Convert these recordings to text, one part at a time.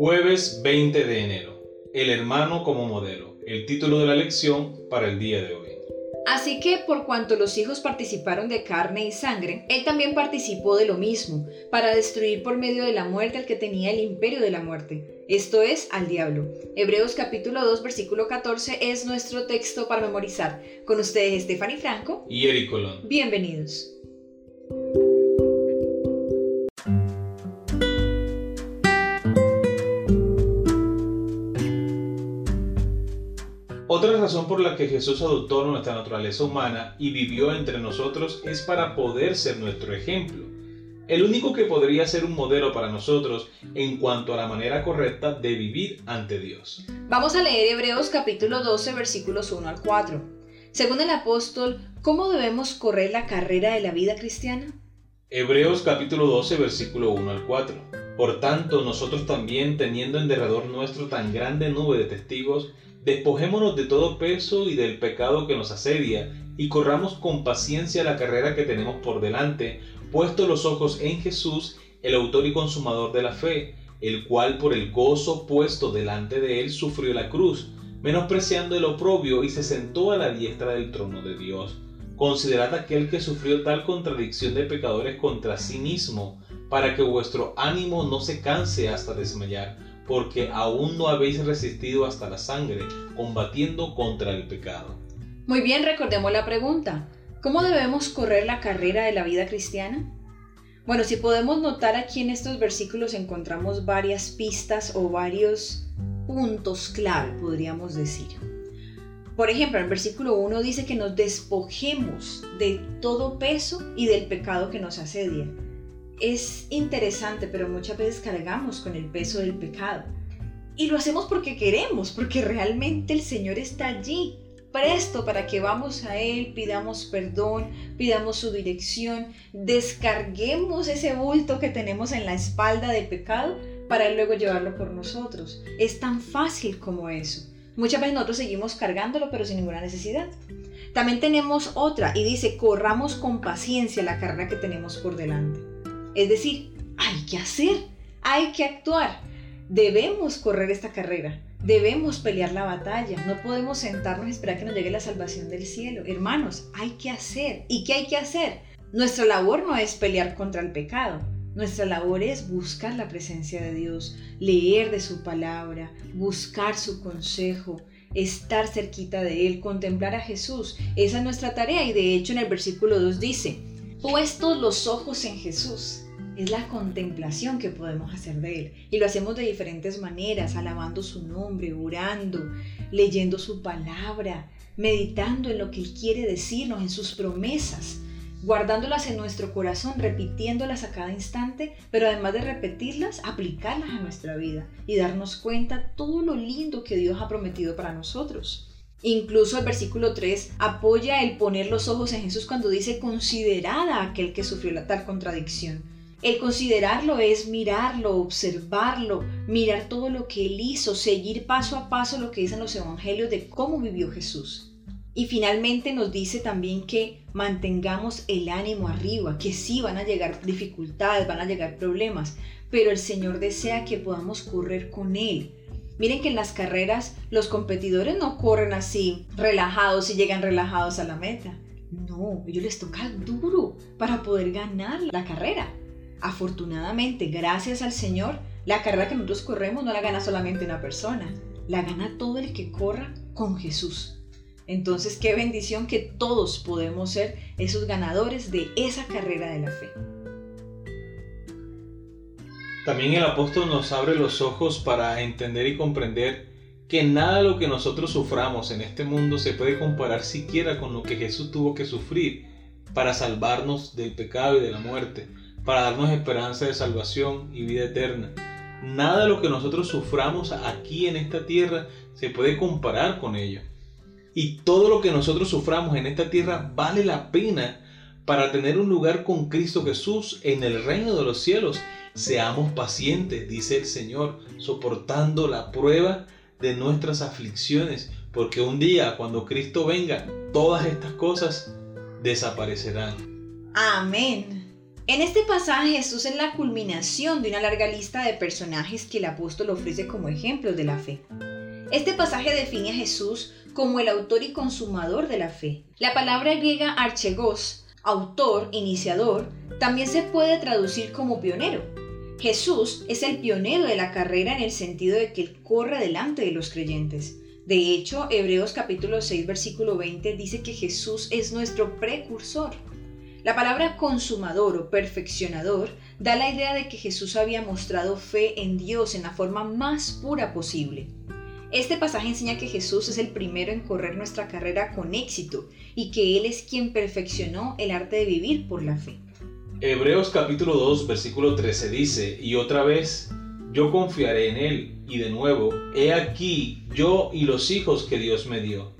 Jueves 20 de enero. El hermano como modelo. El título de la lección para el día de hoy. Así que por cuanto los hijos participaron de carne y sangre, él también participó de lo mismo, para destruir por medio de la muerte al que tenía el imperio de la muerte, esto es, al diablo. Hebreos capítulo 2 versículo 14 es nuestro texto para memorizar. Con ustedes Stephanie Franco y Eric Colón. Bienvenidos. Razón por la que Jesús adoptó nuestra naturaleza humana y vivió entre nosotros es para poder ser nuestro ejemplo. El único que podría ser un modelo para nosotros en cuanto a la manera correcta de vivir ante Dios. Vamos a leer Hebreos capítulo 12 versículos 1 al 4. Según el apóstol, ¿cómo debemos correr la carrera de la vida cristiana? Hebreos capítulo 12 versículo 1 al 4. Por tanto, nosotros también, teniendo en derredor nuestro tan grande nube de testigos, Despojémonos de todo peso y del pecado que nos asedia y corramos con paciencia la carrera que tenemos por delante, puesto los ojos en Jesús, el autor y consumador de la fe, el cual por el gozo puesto delante de él sufrió la cruz, menospreciando el oprobio y se sentó a la diestra del trono de Dios. Considerad aquel que sufrió tal contradicción de pecadores contra sí mismo, para que vuestro ánimo no se canse hasta desmayar porque aún no habéis resistido hasta la sangre, combatiendo contra el pecado. Muy bien, recordemos la pregunta. ¿Cómo debemos correr la carrera de la vida cristiana? Bueno, si podemos notar aquí en estos versículos encontramos varias pistas o varios puntos clave, podríamos decir. Por ejemplo, en el versículo 1 dice que nos despojemos de todo peso y del pecado que nos asedia es interesante, pero muchas veces cargamos con el peso del pecado. Y lo hacemos porque queremos, porque realmente el Señor está allí, presto para que vamos a Él, pidamos perdón, pidamos su dirección, descarguemos ese bulto que tenemos en la espalda de pecado para luego llevarlo por nosotros. Es tan fácil como eso. Muchas veces nosotros seguimos cargándolo, pero sin ninguna necesidad. También tenemos otra y dice, corramos con paciencia la carrera que tenemos por delante. Es decir, hay que hacer, hay que actuar. Debemos correr esta carrera, debemos pelear la batalla, no podemos sentarnos y esperar que nos llegue la salvación del cielo. Hermanos, hay que hacer. ¿Y qué hay que hacer? Nuestra labor no es pelear contra el pecado, nuestra labor es buscar la presencia de Dios, leer de su palabra, buscar su consejo, estar cerquita de Él, contemplar a Jesús. Esa es nuestra tarea y de hecho en el versículo 2 dice, puestos los ojos en Jesús. Es la contemplación que podemos hacer de Él. Y lo hacemos de diferentes maneras, alabando su nombre, orando, leyendo su palabra, meditando en lo que Él quiere decirnos, en sus promesas, guardándolas en nuestro corazón, repitiéndolas a cada instante, pero además de repetirlas, aplicarlas a nuestra vida y darnos cuenta todo lo lindo que Dios ha prometido para nosotros. Incluso el versículo 3 apoya el poner los ojos en Jesús cuando dice considerada aquel que sufrió la tal contradicción. El considerarlo es mirarlo, observarlo, mirar todo lo que él hizo, seguir paso a paso lo que dicen los evangelios de cómo vivió Jesús. Y finalmente nos dice también que mantengamos el ánimo arriba, que sí van a llegar dificultades, van a llegar problemas, pero el Señor desea que podamos correr con Él, Miren que en las carreras los competidores no corren así, relajados y llegan relajados a la meta. No, ellos les toca duro para poder ganar la carrera. Afortunadamente, gracias al Señor, la carrera que nosotros corremos no la gana solamente una persona, la gana todo el que corra con Jesús. Entonces, qué bendición que todos podemos ser esos ganadores de esa carrera de la fe. También el apóstol nos abre los ojos para entender y comprender que nada de lo que nosotros suframos en este mundo se puede comparar siquiera con lo que Jesús tuvo que sufrir para salvarnos del pecado y de la muerte, para darnos esperanza de salvación y vida eterna. Nada de lo que nosotros suframos aquí en esta tierra se puede comparar con ello. Y todo lo que nosotros suframos en esta tierra vale la pena para tener un lugar con Cristo Jesús en el reino de los cielos Seamos pacientes, dice el Señor, soportando la prueba de nuestras aflicciones, porque un día cuando Cristo venga, todas estas cosas desaparecerán. Amén. En este pasaje Jesús es la culminación de una larga lista de personajes que el apóstol ofrece como ejemplos de la fe. Este pasaje define a Jesús como el autor y consumador de la fe. La palabra griega archegos, autor, iniciador, también se puede traducir como pionero. Jesús es el pionero de la carrera en el sentido de que él corre delante de los creyentes. De hecho, Hebreos capítulo 6 versículo 20 dice que Jesús es nuestro precursor. La palabra consumador o perfeccionador da la idea de que Jesús había mostrado fe en Dios en la forma más pura posible. Este pasaje enseña que Jesús es el primero en correr nuestra carrera con éxito y que Él es quien perfeccionó el arte de vivir por la fe. Hebreos capítulo 2 versículo 13 dice, y otra vez, yo confiaré en Él, y de nuevo, he aquí yo y los hijos que Dios me dio.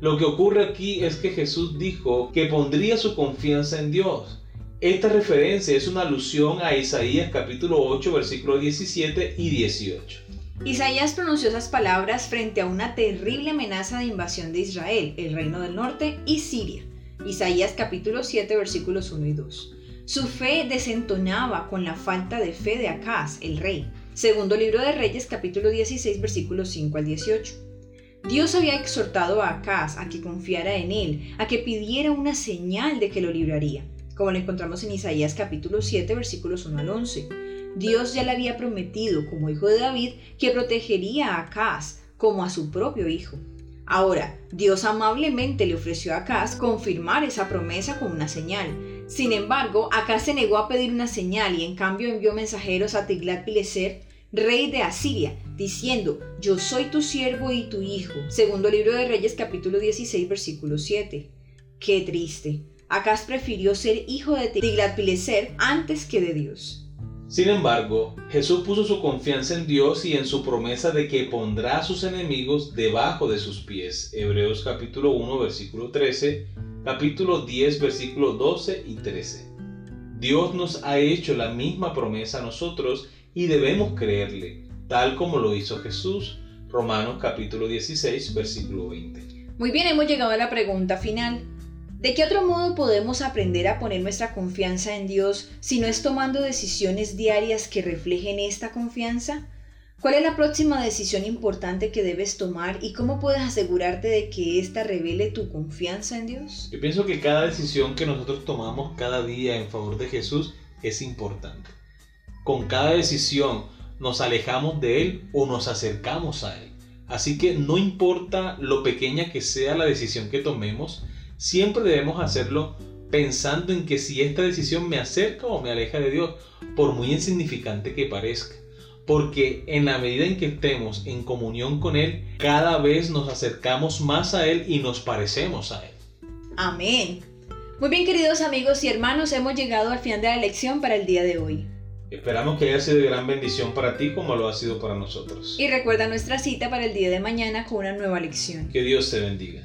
Lo que ocurre aquí es que Jesús dijo que pondría su confianza en Dios. Esta referencia es una alusión a Isaías capítulo 8 versículo 17 y 18. Isaías pronunció esas palabras frente a una terrible amenaza de invasión de Israel, el reino del norte y Siria. Isaías capítulo 7 versículos 1 y 2. Su fe desentonaba con la falta de fe de Acaz, el rey. Segundo libro de Reyes capítulo 16 versículos 5 al 18. Dios había exhortado a Acaz a que confiara en él, a que pidiera una señal de que lo libraría, como lo encontramos en Isaías capítulo 7 versículos 1 al 11. Dios ya le había prometido, como hijo de David, que protegería a Acaz como a su propio hijo. Ahora, Dios amablemente le ofreció a Acaz confirmar esa promesa con una señal. Sin embargo, Acaz se negó a pedir una señal y en cambio envió mensajeros a Tiglat-Pileser, rey de Asiria, diciendo, Yo soy tu siervo y tu hijo. Segundo libro de Reyes capítulo 16 versículo 7. Qué triste. Acaz prefirió ser hijo de Tiglat-Pileser antes que de Dios. Sin embargo, Jesús puso su confianza en Dios y en su promesa de que pondrá a sus enemigos debajo de sus pies. Hebreos capítulo 1 versículo 13, capítulo 10 versículo 12 y 13. Dios nos ha hecho la misma promesa a nosotros y debemos creerle, tal como lo hizo Jesús. Romanos capítulo 16 versículo 20. Muy bien, hemos llegado a la pregunta final. ¿De qué otro modo podemos aprender a poner nuestra confianza en Dios si no es tomando decisiones diarias que reflejen esta confianza? ¿Cuál es la próxima decisión importante que debes tomar y cómo puedes asegurarte de que ésta revele tu confianza en Dios? Yo pienso que cada decisión que nosotros tomamos cada día en favor de Jesús es importante. Con cada decisión nos alejamos de Él o nos acercamos a Él. Así que no importa lo pequeña que sea la decisión que tomemos, siempre debemos hacerlo pensando en que si esta decisión me acerca o me aleja de Dios, por muy insignificante que parezca. Porque en la medida en que estemos en comunión con Él, cada vez nos acercamos más a Él y nos parecemos a Él. Amén. Muy bien queridos amigos y hermanos, hemos llegado al final de la lección para el día de hoy. Esperamos que haya sido de gran bendición para ti como lo ha sido para nosotros. Y recuerda nuestra cita para el día de mañana con una nueva lección. Que Dios te bendiga.